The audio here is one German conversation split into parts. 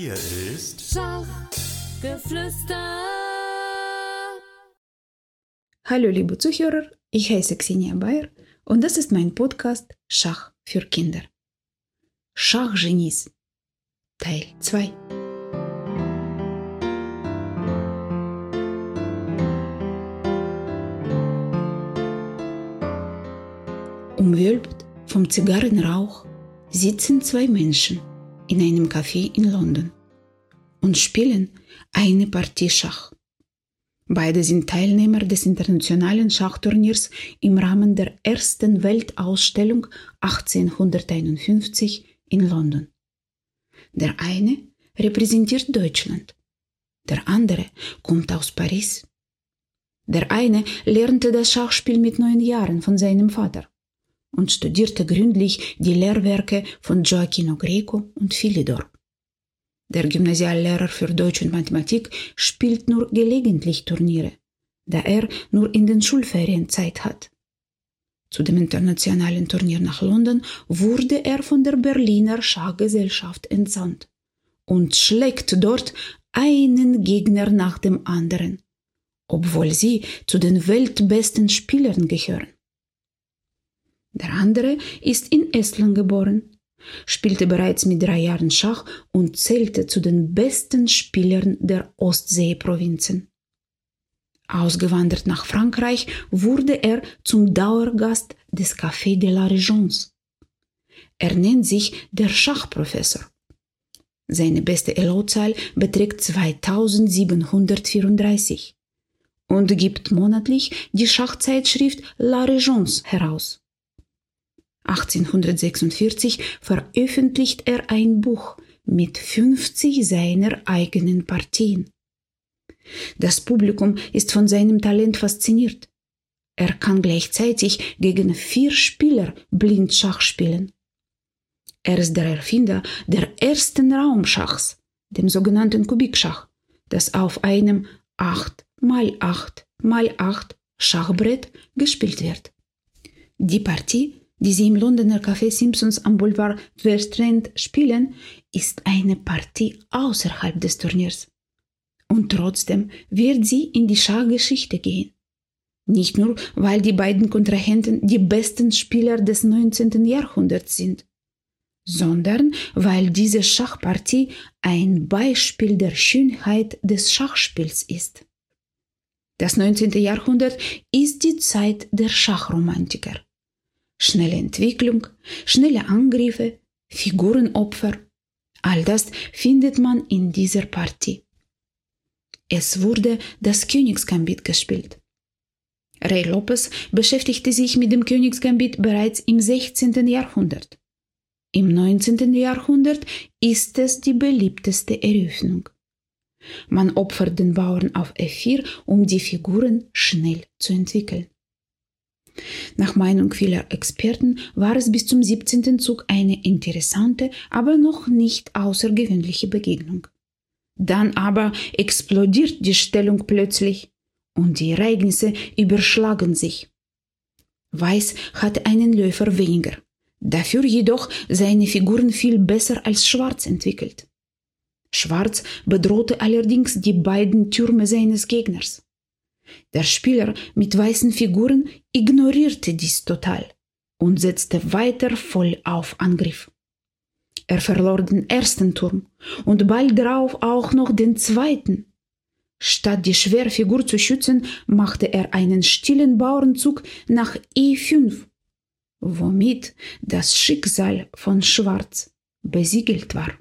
Hier ist Schachgeflüster. Hallo liebe Zuhörer, ich heiße Xenia Bayer und das ist mein Podcast Schach für Kinder. Schachgenies Teil 2 Umwölbt vom Zigarrenrauch sitzen zwei Menschen in einem Café in London und spielen eine Partie Schach. Beide sind Teilnehmer des internationalen Schachturniers im Rahmen der ersten Weltausstellung 1851 in London. Der eine repräsentiert Deutschland, der andere kommt aus Paris. Der eine lernte das Schachspiel mit neun Jahren von seinem Vater und studierte gründlich die Lehrwerke von Gioacchino Greco und Philidor. Der Gymnasiallehrer für Deutsch und Mathematik spielt nur gelegentlich Turniere, da er nur in den Schulferien Zeit hat. Zu dem internationalen Turnier nach London wurde er von der Berliner Schachgesellschaft entsandt und schlägt dort einen Gegner nach dem anderen, obwohl sie zu den weltbesten Spielern gehören. Der andere ist in Estland geboren, spielte bereits mit drei Jahren Schach und zählte zu den besten Spielern der Ostseeprovinzen. Ausgewandert nach Frankreich wurde er zum Dauergast des Café de la Régence. Er nennt sich der Schachprofessor. Seine beste Elo-Zahl beträgt 2734 und gibt monatlich die Schachzeitschrift La Régence heraus. 1846 veröffentlicht er ein Buch mit 50 seiner eigenen Partien. Das Publikum ist von seinem Talent fasziniert. Er kann gleichzeitig gegen vier Spieler blind Schach spielen. Er ist der Erfinder der ersten Raumschachs, dem sogenannten Kubikschach, das auf einem 8 mal 8 mal 8 Schachbrett gespielt wird. Die Partie die sie im Londoner Café Simpsons am Boulevard Strand spielen, ist eine Partie außerhalb des Turniers. Und trotzdem wird sie in die Schachgeschichte gehen. Nicht nur, weil die beiden Kontrahenten die besten Spieler des 19. Jahrhunderts sind, sondern weil diese Schachpartie ein Beispiel der Schönheit des Schachspiels ist. Das 19. Jahrhundert ist die Zeit der Schachromantiker schnelle Entwicklung, schnelle Angriffe, Figurenopfer. All das findet man in dieser Partie. Es wurde das Königsgambit gespielt. Ray Lopez beschäftigte sich mit dem Königsgambit bereits im 16. Jahrhundert. Im 19. Jahrhundert ist es die beliebteste Eröffnung. Man opfert den Bauern auf F4, um die Figuren schnell zu entwickeln. Nach Meinung vieler Experten war es bis zum 17. Zug eine interessante, aber noch nicht außergewöhnliche Begegnung. Dann aber explodiert die Stellung plötzlich und die Ereignisse überschlagen sich. Weiß hatte einen Läufer weniger, dafür jedoch seine Figuren viel besser als Schwarz entwickelt. Schwarz bedrohte allerdings die beiden Türme seines Gegners. Der Spieler mit weißen Figuren ignorierte dies total und setzte weiter voll auf Angriff. Er verlor den ersten Turm und bald darauf auch noch den zweiten. Statt die Schwerfigur zu schützen, machte er einen stillen Bauernzug nach E5, womit das Schicksal von Schwarz besiegelt war.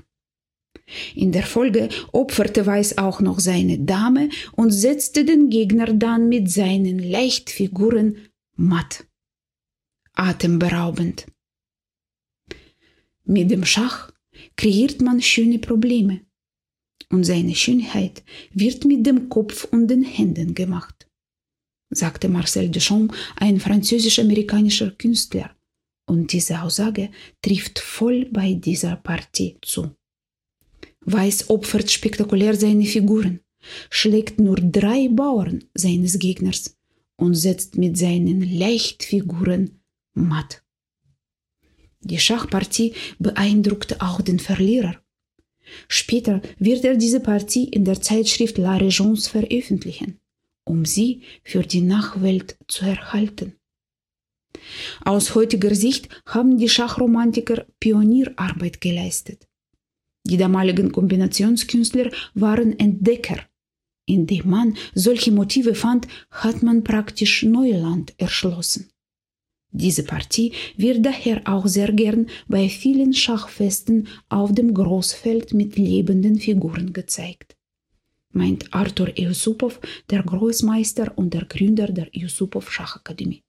In der Folge opferte Weiß auch noch seine Dame und setzte den Gegner dann mit seinen Leichtfiguren matt. Atemberaubend. Mit dem Schach kreiert man schöne Probleme. Und seine Schönheit wird mit dem Kopf und den Händen gemacht, sagte Marcel Duchamp, ein französisch-amerikanischer Künstler. Und diese Aussage trifft voll bei dieser Partie zu. Weiß opfert spektakulär seine Figuren, schlägt nur drei Bauern seines Gegners und setzt mit seinen Leichtfiguren matt. Die Schachpartie beeindruckte auch den Verlierer. Später wird er diese Partie in der Zeitschrift La Régence veröffentlichen, um sie für die Nachwelt zu erhalten. Aus heutiger Sicht haben die Schachromantiker Pionierarbeit geleistet. Die damaligen Kombinationskünstler waren Entdecker. Indem man solche Motive fand, hat man praktisch Neuland erschlossen. Diese Partie wird daher auch sehr gern bei vielen Schachfesten auf dem Großfeld mit lebenden Figuren gezeigt, meint Arthur Yusupov, der Großmeister und der Gründer der Yusupov Schachakademie.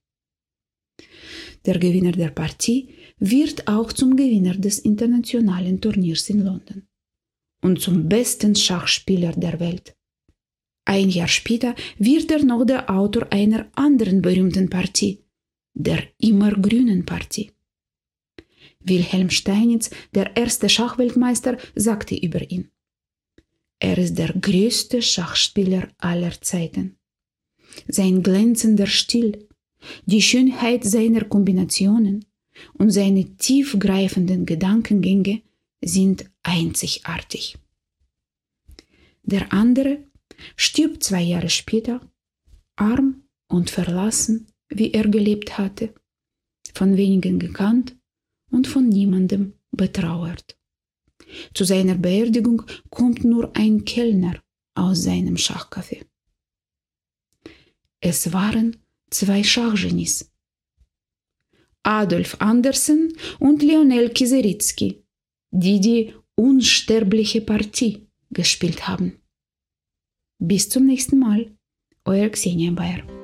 Der Gewinner der Partie wird auch zum Gewinner des internationalen Turniers in London und zum besten Schachspieler der Welt. Ein Jahr später wird er noch der Autor einer anderen berühmten Partie, der immergrünen Partie. Wilhelm Steinitz, der erste Schachweltmeister, sagte über ihn. Er ist der größte Schachspieler aller Zeiten. Sein glänzender Stil, die Schönheit seiner Kombinationen und seine tiefgreifenden Gedankengänge sind einzigartig. Der andere stirbt zwei Jahre später, arm und verlassen, wie er gelebt hatte, von wenigen gekannt und von niemandem betrauert. Zu seiner Beerdigung kommt nur ein Kellner aus seinem Schachcafé. Es waren zwei Schachgenies. Adolf Andersen und Lionel Kiseritzky, die die unsterbliche Partie gespielt haben. Bis zum nächsten Mal, euer Xenia Bayer.